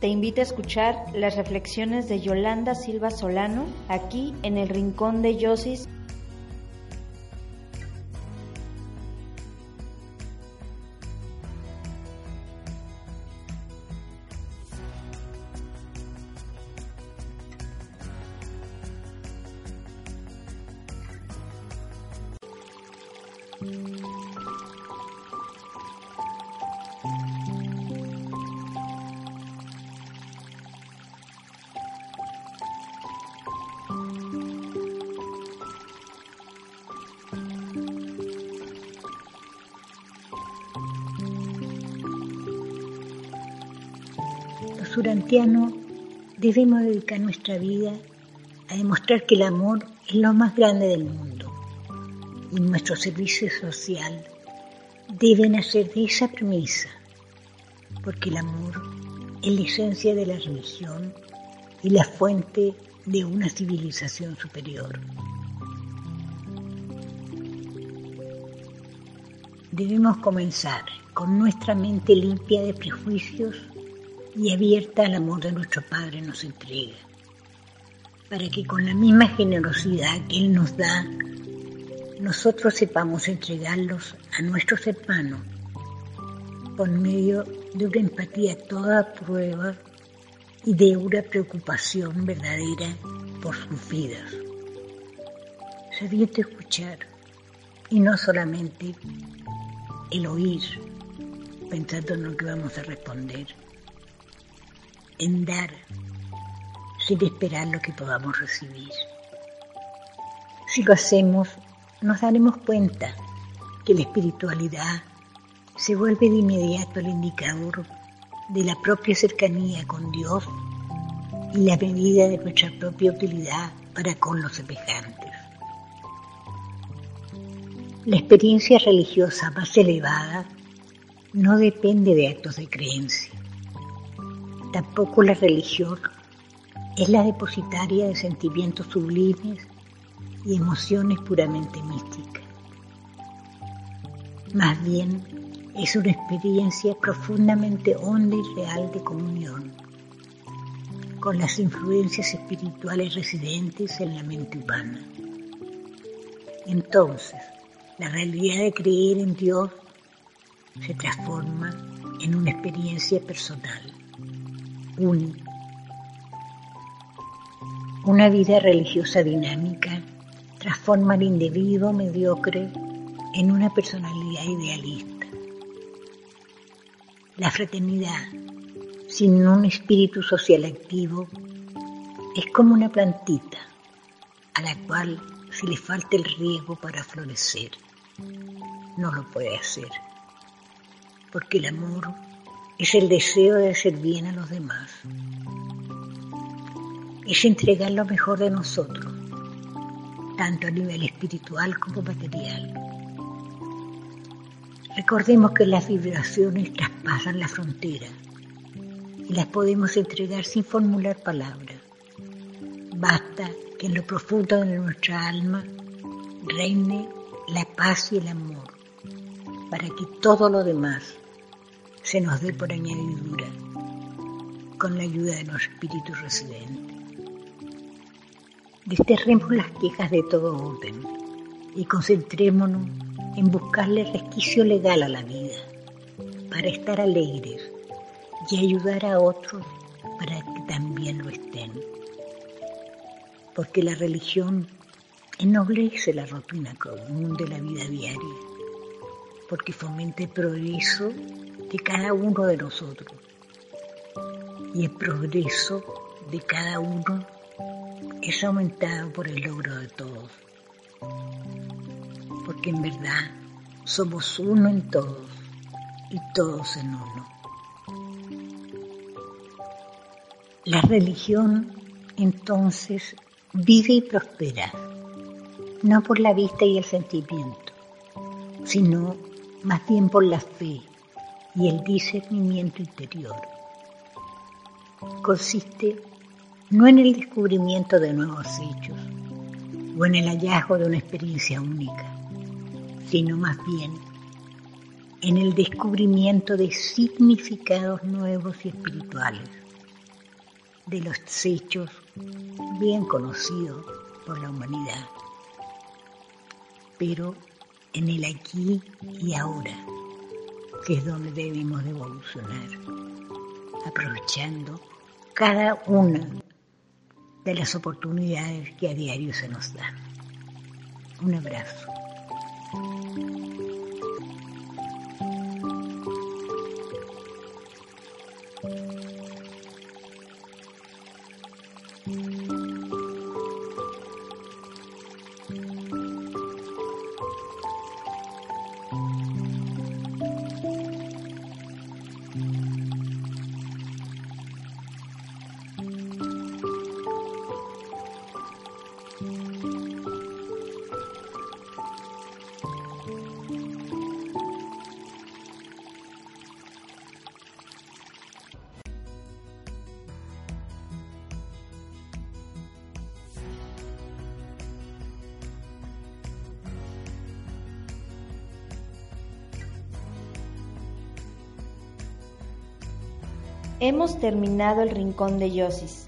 te invito a escuchar las reflexiones de Yolanda Silva Solano aquí en el Rincón de Yosis Surantiano debemos dedicar nuestra vida a demostrar que el amor es lo más grande del mundo y nuestro servicio social debe nacer de esa premisa, porque el amor es la esencia de la religión y la fuente de una civilización superior. Debemos comenzar con nuestra mente limpia de prejuicios y abierta al amor de nuestro Padre nos entrega, para que con la misma generosidad que Él nos da, nosotros sepamos entregarlos a nuestros hermanos por medio de una empatía toda prueba y de una preocupación verdadera por sus vidas. Sabiendo escuchar y no solamente el oír pensando en lo que vamos a responder en dar sin esperar lo que podamos recibir. Si lo hacemos, nos daremos cuenta que la espiritualidad se vuelve de inmediato el indicador de la propia cercanía con Dios y la medida de nuestra propia utilidad para con los semejantes. La experiencia religiosa más elevada no depende de actos de creencia, Tampoco la religión es la depositaria de sentimientos sublimes y emociones puramente místicas. Más bien es una experiencia profundamente honda y real de comunión con las influencias espirituales residentes en la mente humana. Entonces, la realidad de creer en Dios se transforma en una experiencia personal Una vida religiosa dinámica transforma al individuo mediocre en una personalidad idealista. La fraternidad, sin un espíritu social activo, es como una plantita a la cual si le falta el riego para florecer, no lo puede hacer, porque el amor es el deseo de hacer bien a los demás. Es entregar lo mejor de nosotros, tanto a nivel espiritual como material. Recordemos que las vibraciones traspasan la frontera y las podemos entregar sin formular palabras. Basta que en lo profundo de nuestra alma reine la paz y el amor para que todo lo demás se nos dé por añadidura con la ayuda de nuestro espíritu residente. Desterremos las quejas de todo orden y concentrémonos en buscarle resquicio legal a la vida para estar alegres y ayudar a otros para que también lo estén. Porque la religión ennoblece la rutina común de la vida diaria, porque fomenta el progreso de cada uno de nosotros. Y el progreso de cada uno es aumentado por el logro de todos. Porque en verdad somos uno en todos y todos en uno. La religión entonces vive y prospera, no por la vista y el sentimiento, sino más bien por la fe y el discernimiento interior. Consiste no en el descubrimiento de nuevos hechos o en el hallazgo de una experiencia única, sino más bien en el descubrimiento de significados nuevos y espirituales, de los hechos bien conocidos por la humanidad, pero en el aquí y ahora, que es donde debemos de evolucionar, aprovechando cada una de las oportunidades que a diario se nos dan. Un abrazo. Hemos terminado el rincón de Yosis.